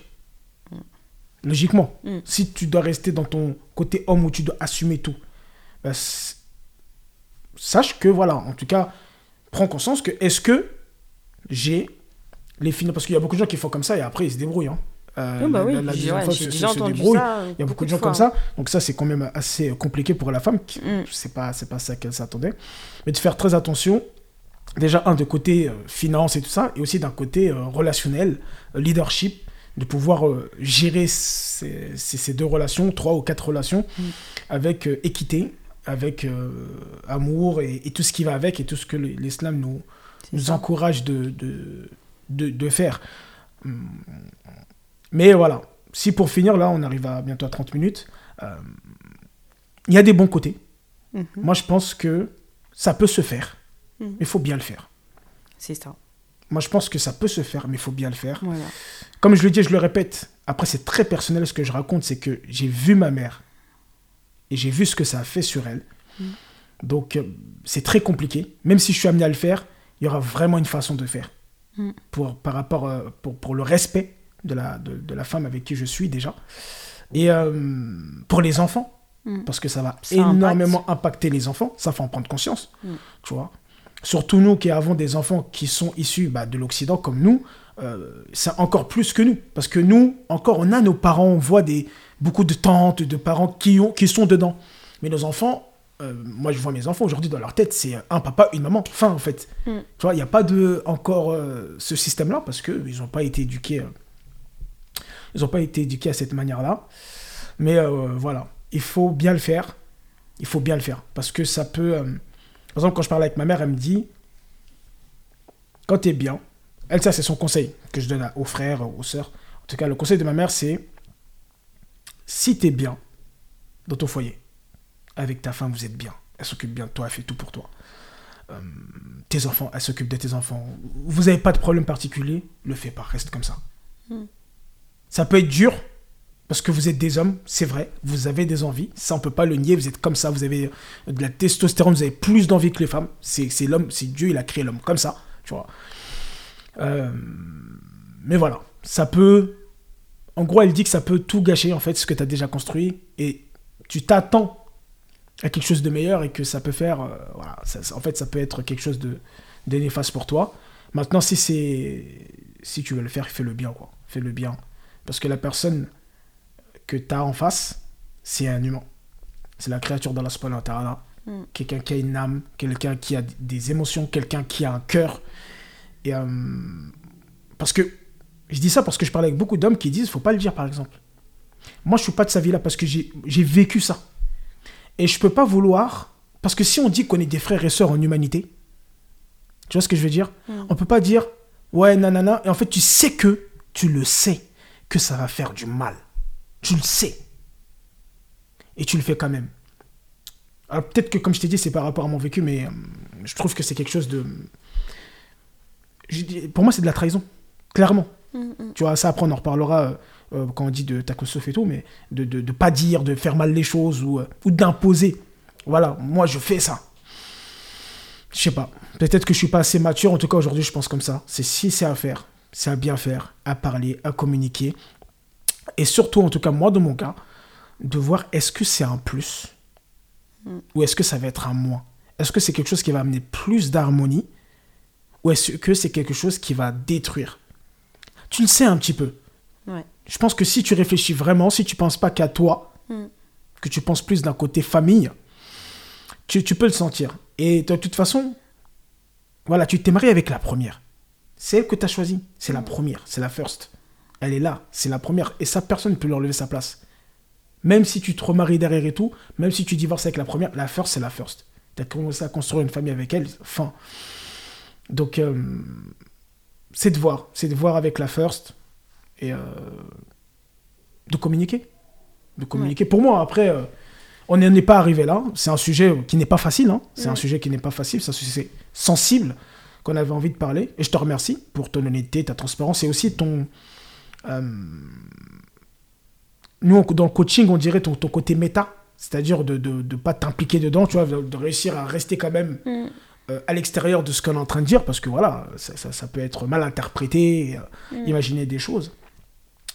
Logiquement. Mm. Si tu dois rester dans ton côté homme où tu dois assumer tout, bah, sache que, voilà, en tout cas, prends conscience que est-ce que j'ai les finances? Parce qu'il y a beaucoup de gens qui font comme ça et après ils se débrouillent. hein. Euh, bah la- oui, la- ouais, femme j'ai se- déjà se- se entendu débrouille. ça. Il y a beaucoup de gens comme ça. Donc ça, c'est quand même assez compliqué pour la femme. Mm. C'est pas, c'est pas ça qu'elle s'attendait. Mais de faire très attention. Déjà, un, de côté euh, finance et tout ça, et aussi d'un côté euh, relationnel, euh, leadership, de pouvoir euh, gérer ces, ces- ces deux relations, trois ou quatre relations, Mm. avec euh, équité, avec euh, amour et, et tout ce qui va avec, et tout ce que l'islam nous, C'est nous ça. encourage de, de, de, de faire. Mais voilà, si pour finir, là, on arrive à bientôt à 30 minutes, euh, il y a des bons côtés. Mhm. Moi, je pense que ça peut se faire, Mhm. mais il faut bien le faire. C'est ça. Moi, je pense que ça peut se faire, mais il faut bien le faire. Voilà. Comme je le dis, et je le répète, après, c'est très personnel ce que je raconte, c'est que j'ai vu ma mère et j'ai vu ce que ça a fait sur elle. Donc, euh, c'est très compliqué. Même si je suis amené à le faire, il y aura vraiment une façon de faire. Pour, par rapport, euh, pour, pour le respect de la, de, de la femme avec qui je suis déjà. Et euh, pour les enfants, Mm. parce que ça va Ça impacte. énormément impacter les enfants, ça faut en prendre conscience. Mm. Tu vois surtout nous qui avons des enfants qui sont issus bah, de l'Occident comme nous, euh, c'est encore plus que nous. Parce que nous, encore, on a nos parents, on voit des, beaucoup de tantes, de parents qui, ont, qui sont dedans. Mais nos enfants, euh, moi je vois mes enfants aujourd'hui dans leur tête, c'est un papa, une maman, fin en fait. Mm. Tu vois, il n'y a pas de, encore euh, ce système-là parce qu'ils n'ont pas été éduqués. Ils n'ont pas été éduqués à cette manière-là. Mais voilà, il faut bien le faire. Il faut bien le faire. Parce que ça peut. par exemple, quand je parle avec ma mère, elle me dit quand tu es bien, elle, ça, c'est son conseil que je donne aux frères, aux sœurs. En tout cas, le conseil de ma mère, c'est si tu es bien dans ton foyer, avec ta femme, vous êtes bien. Elle s'occupe bien de toi, elle fait tout pour toi. Euh, tes enfants, elle s'occupe de tes enfants. Vous n'avez pas de problème particulier, le fais pas, reste comme ça. Hmm. Ça peut être dur, parce que vous êtes des hommes, c'est vrai, vous avez des envies, ça on peut pas le nier, vous êtes comme ça, vous avez de la testostérone, vous avez plus d'envie que les femmes, c'est l'homme, c'est Dieu, il a créé l'homme comme ça, tu vois. Euh, mais voilà, ça peut. En gros, elle dit que ça peut tout gâcher, en fait, ce que tu as déjà construit. Et tu t'attends à quelque chose de meilleur et que ça peut faire. Euh, en fait, ça peut être quelque chose de, de néfaste pour toi. Maintenant, si c'est. Si tu veux le faire, fais le bien, quoi. Fais le bien. Parce que la personne que tu as en face, c'est un humain. C'est la créature dans la mm. Quelqu'un qui a une âme, quelqu'un qui a des émotions, quelqu'un qui a un cœur, et, euh, parce que, je dis ça parce que je parle avec beaucoup d'hommes qui disent, faut pas le dire par exemple. Moi, je suis pas de sa vie là parce que j'ai vécu ça. Et je peux pas vouloir, parce que si on dit qu'on est des frères et sœurs en humanité, tu vois ce que je veux dire? Mm. On peut pas dire, ouais, nanana, et en fait, tu sais que, tu le sais, que ça va faire du mal. Tu le sais. Et tu le fais quand même. Alors peut-être que, comme je t'ai dit, c'est par rapport à mon vécu, mais euh, je trouve que c'est quelque chose de pour moi, c'est de la trahison, clairement. Mm, mm. Tu vois, ça après, on en reparlera euh, euh, quand on dit de Takosof et tout, mais de ne pas dire, de faire mal les choses ou, euh, ou d'imposer. Voilà, moi, je fais ça. Je sais pas. Peut-être que je suis pas assez mature. En tout cas, aujourd'hui, je pense comme ça. C'est si c'est à faire, c'est à bien faire, à parler, à communiquer. Et surtout, en tout cas, moi, dans mon cas, de voir est-ce que c'est un plus mm. ou est-ce que ça va être un moins. Est-ce que c'est quelque chose qui va amener plus d'harmonie ou est-ce que c'est quelque chose qui va détruire? Tu le sais un petit peu. Je pense que si tu réfléchis vraiment, si tu penses pas qu'à toi, mm. que tu penses plus d'un côté famille, tu, peux le sentir. Et de toute façon, voilà, tu t'es marié avec la première. C'est elle que tu as choisie. C'est la mm. première, c'est la first. Elle est là, c'est la première. Et ça, personne ne peut lui enlever sa place. Même si tu te remaries derrière et tout, même si tu divorces avec la première, la first, c'est la first. Tu as commencé à construire une famille avec elle, fin. Donc, euh, c'est de voir. C'est de voir avec la First et euh, de communiquer. De communiquer. Pour moi, après, euh, on n'est pas arrivé là. C'est un sujet qui n'est pas facile. Hein. C'est un sujet qui n'est pas facile. C'est sensible qu'on avait envie de parler. Et je te remercie pour ton honnêteté, ta transparence et aussi ton. nous, dans le coaching, on dirait ton, ton côté méta. C'est-à-dire de ne pas t'impliquer dedans, tu vois, de, réussir à rester quand même. Mm. Euh, à l'extérieur de ce qu'on est en train de dire, parce que voilà, ça, ça, peut être mal interprété, euh, mm. imaginer des choses.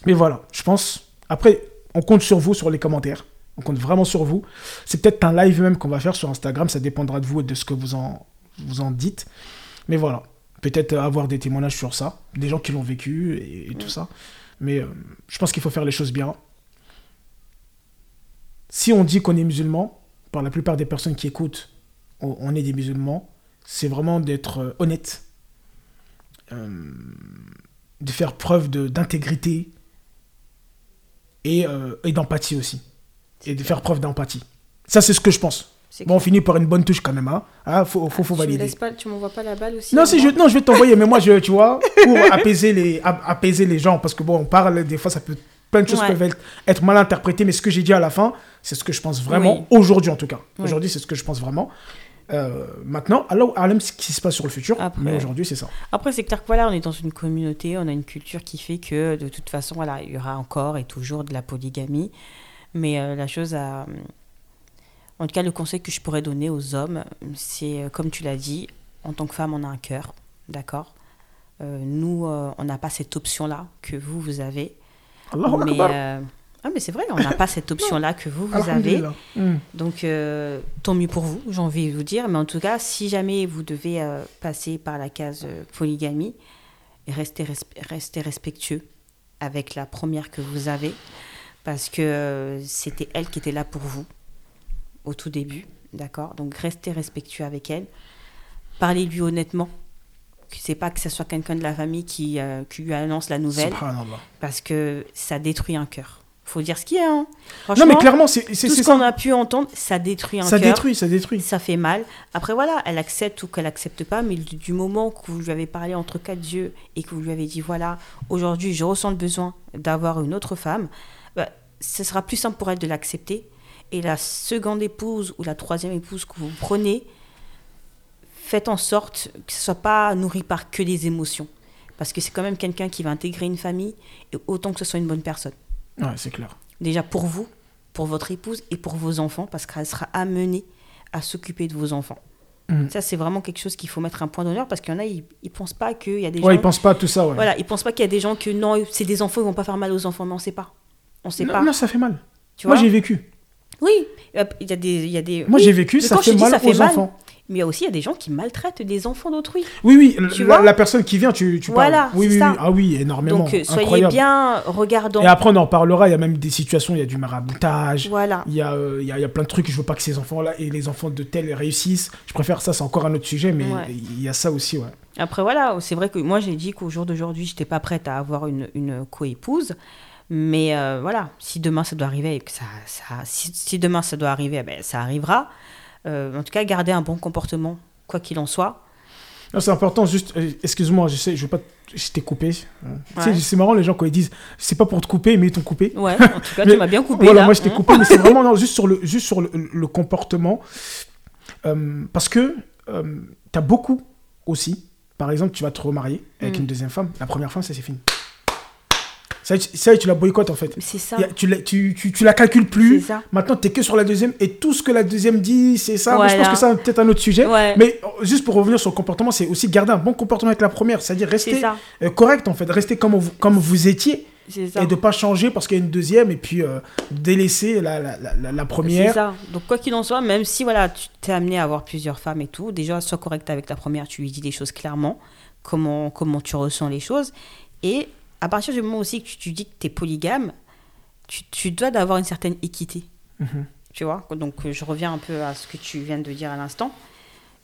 Mais voilà, je pense. Après, on compte sur vous sur les commentaires. On compte vraiment sur vous. C'est peut-être un live même qu'on va faire sur Instagram. Ça dépendra de vous et de ce que vous en, vous en dites. Mais voilà, peut-être avoir des témoignages sur ça, des gens qui l'ont vécu et, tout ça. Mais euh, je pense qu'il faut faire les choses bien. Si on dit qu'on est musulman, par la plupart des personnes qui écoutent, on est des musulmans c'est vraiment d'être euh, honnête, euh, de faire preuve d'intégrité euh, et d'empathie aussi. Et de faire preuve d'empathie. Ça, c'est ce que je pense. Bon, on finit par une bonne touche quand même. Hein. Ah, faut, faut, faut tu valider. Pas, tu m'envoies pas la balle aussi Non, si je, non je vais t'envoyer, mais moi, je, tu vois, pour apaiser les, apaiser les gens, parce que bon, on parle, des fois, ça peut, plein de choses peuvent être, mal interprétées, mais ce que j'ai dit à la fin, c'est ce que je pense vraiment, aujourd'hui en tout cas. Aujourd'hui, c'est ce que je pense vraiment. Euh, maintenant, alors, Harlem, ce qui se passe sur le futur, mais aujourd'hui, c'est ça. Après, c'est clair que voilà, on est dans une communauté, on a une culture qui fait que de toute façon, voilà, il y aura encore et toujours de la polygamie. Mais euh, la chose à. En tout cas, le conseil que je pourrais donner aux hommes, c'est, euh, comme tu l'as dit, en tant que femme, on a un cœur, d'accord? Nous, on n'a pas cette option-là que vous, vous avez. mais, Ah, mais c'est vrai, on n'a pas cette option-là que vous, vous avez. Alhamdulillah. Mm. Donc, euh, tant mieux pour vous, j'ai envie de vous dire. Mais en tout cas, si jamais vous devez euh, passer par la case euh, polygamie, restez, resp- restez respectueux avec la première que vous avez. Parce que euh, c'était elle qui était là pour vous au tout début. D'accord? Donc, restez respectueux avec elle. Parlez-lui honnêtement. C'est pas que ce soit quelqu'un de la famille qui, euh, qui lui annonce la nouvelle. Parce que ça détruit un cœur. faut dire ce qu'il y a. hein. Non, mais clairement, c'est tout ce qu'on a pu entendre, ça détruit un Ça détruit, ça détruit. Ça fait mal. Après, voilà, elle accepte ou qu'elle accepte pas, mais du, du moment que vous lui avez parlé entre quatre yeux et que vous lui avez dit, voilà, aujourd'hui, je ressens le besoin d'avoir une autre femme, bah, ce sera plus simple pour elle de l'accepter. Et la seconde épouse ou la troisième épouse que vous prenez, faites en sorte que ce soit pas nourri par que des émotions. Parce que c'est quand même quelqu'un qui va intégrer une famille, et autant que ce soit une bonne personne Ouais, c'est clair. déjà pour vous, pour votre épouse et pour vos enfants, parce qu'elle sera amenée à s'occuper de vos enfants. Mhm. Ça, c'est vraiment quelque chose qu'il faut mettre un point d'honneur, parce qu'il y en a, ils ne pensent pas qu'il y a des Ouais, gens... ils pensent pas à tout ça, ouais. Voilà, ils pensent pas qu'il y a des gens que non, c'est des enfants, ils vont pas faire mal aux enfants, mais on sait pas. On sait non, pas. non, ça fait mal. tu Moi, j'ai vécu. Oui, il y a des... Y a des Moi, oui, j'ai vécu, mais ça fait mal ça fait aux mal, enfants. Mais il y a aussi il y a des gens qui maltraitent des enfants d'autrui. Oui, oui, Tu la, vois la personne qui vient, tu, tu Voilà, parles. Oui, oui, ça. oui. Ah oui, énormément. Donc, euh, soyez Incroyable. bien regardants. Et après, on en parlera. Il y a même des situations, il y a du maraboutage. Voilà. Il y, a, euh, il, y a, il y a plein de trucs. Je veux pas que ces enfants-là et les enfants de tel réussissent. Je préfère ça, c'est encore un autre sujet, mais Ouais. il y a ça aussi, ouais. Après, voilà, c'est vrai que moi, j'ai dit qu'au jour d'aujourd'hui, je n'étais pas prête à avoir une, une coépouse. Mais euh, voilà, si demain ça doit arriver, et que ça, ça, si, si demain ça doit arriver, eh ben, ça arrivera. Euh, en tout cas, garder un bon comportement, quoi qu'il en soit. C'est important, juste, euh, excuse-moi, je sais, je veux pas, je t'ai coupé. Tu sais, Ouais. c'est marrant les gens quand ils disent, c'est pas pour te couper, mais ils t'ont coupé. Ouais, en tout cas, Mais tu m'as bien coupé. Voilà, là. moi je t'ai Hein. coupé, mais c'est vraiment non, juste sur le, juste sur le, le comportement. Euh, parce que euh, t'as beaucoup aussi. Par exemple, tu vas te remarier avec Mm. une deuxième femme. La première femme, ça c'est fini. Ça, tu- tu la boycottes en fait. C'est ça. A- tu, la, tu, tu, tu la calcules plus. C'est ça. Maintenant, t'es que sur la deuxième. Et tout ce que la deuxième dit, c'est ça. Je pense que ça, peut-être un autre sujet. Ouais. Mais euh, juste pour revenir sur le comportement, c'est aussi garder un bon comportement avec la première. C'est-à-dire C'est rester euh, correct en fait. Rester comme vous, comme vous étiez. C'est ça. Et de pas changer parce qu'il y a une deuxième. Et puis euh, délaisser la, la, la, la- la C'est première. ça. Donc, quoi qu'il en soit, même si voilà, tu t'es amené à avoir plusieurs femmes et tout, déjà, sois correct avec ta première, tu lui dis les choses clairement, comment, comment tu ressens les choses. Et à partir du moment aussi que tu, tu dis que tu es polygame, tu, tu dois d'avoir une certaine équité. Mhm. Tu vois Donc, euh, je reviens un peu à ce que tu viens de dire à l'instant.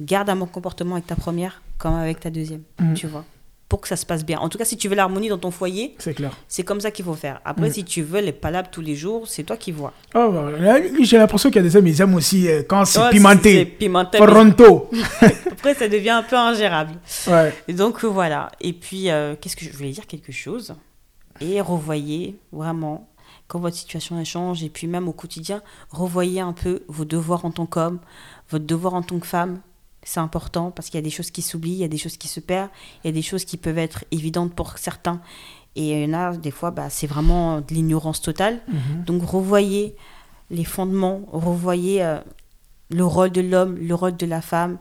Garde un bon comportement avec ta première comme avec ta deuxième, Mhm. tu vois pour que ça se passe bien. En tout cas, si tu veux l'harmonie dans ton foyer, C'est clair. c'est comme ça qu'il faut faire. Après, Mhm. si tu veux les palabres tous les jours, c'est toi qui vois. Oh, bah, J'ai l'impression qu'il y a des hommes, ils aiment aussi euh, quand c'est c'est pimenté. pimenté, mais Toronto. Après, ça devient un peu ingérable. ouais. Et donc, euh, voilà. Et puis, euh, qu'est-ce que je voulais dire quelque chose? Et revoyez vraiment, quand votre situation change, et puis même au quotidien, revoyez un peu vos devoirs en tant qu'homme, votre devoir en tant que femme. C'est important parce qu'il y a des choses qui s'oublient, il y a des choses qui se perdent, il y a des choses qui peuvent être évidentes pour certains. Et il y en a, des fois, bah, c'est vraiment de l'ignorance totale. Mhm. Donc revoyez les fondements, revoyez euh, le rôle de l'homme, le rôle de la femme,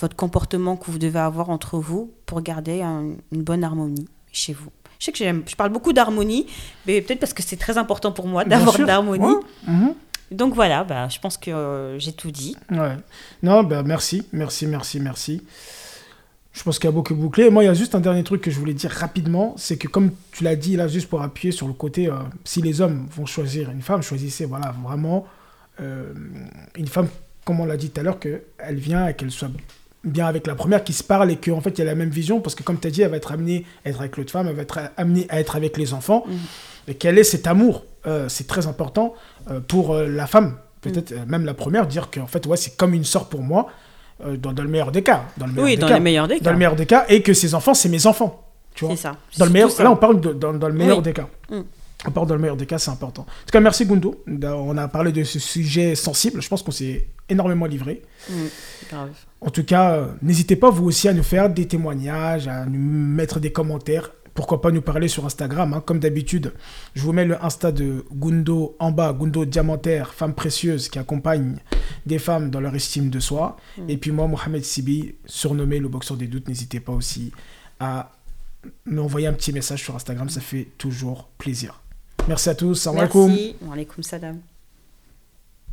votre comportement que vous devez avoir entre vous pour garder un- une bonne harmonie chez vous. Je sais que je parle beaucoup d'harmonie, mais peut-être parce que c'est très important pour moi d'avoir de l'harmonie. Ouais. Mhm. Donc voilà, bah, je pense que euh, j'ai tout dit. Ouais. Non, bah merci, merci, merci, merci. Je pense qu'il y a beaucoup bouclé. Moi, il y a juste un dernier truc que je voulais dire rapidement, c'est que comme tu l'as dit là, juste pour appuyer sur le côté, euh, si les hommes vont choisir une femme, choisissez voilà vraiment euh, une femme, comme on l'a dit tout à l'heure, qu'elle vient et qu'elle soit bien avec la première, qui se parle et qu'en fait il y a la même vision, parce que comme tu as dit, elle va être amenée à être avec l'autre femme, elle va être amenée à être avec les enfants, Mhm. et qu'elle ait cet amour. Euh, c'est très important euh, pour euh, la femme, peut-être euh, même la première, dire qu'en fait, ouais, c'est comme une sœur pour moi, dans, dans le meilleur des cas. Dans le meilleur Oui, des dans cas. les meilleurs des Dans cas. le meilleur des cas, et que ses enfants, c'est mes enfants. Tu vois C'est ça. dans le meilleur, ça. là, on parle de, dans, dans le meilleur Oui. des cas. Mm. On parle dans le meilleur des cas, c'est important. En tout cas, merci Gundo. On a parlé de ce sujet sensible. Je pense qu'on s'est énormément livré. Mm, grave. En tout cas, n'hésitez pas vous aussi à nous faire des témoignages, à nous mettre des commentaires. Pourquoi pas nous parler sur Instagram, hein. comme d'habitude. Je vous mets le Insta de Gundo en bas, Gundo Diamantaire, femme précieuse qui accompagne des femmes dans leur estime de soi. Mm. Et puis moi, Mohamed Sibi, surnommé le boxeur des doutes, n'hésitez pas aussi à m'envoyer un petit message sur Instagram, ça fait toujours plaisir. Merci à tous. Salam alaikum. Merci. Wa alaikum salam.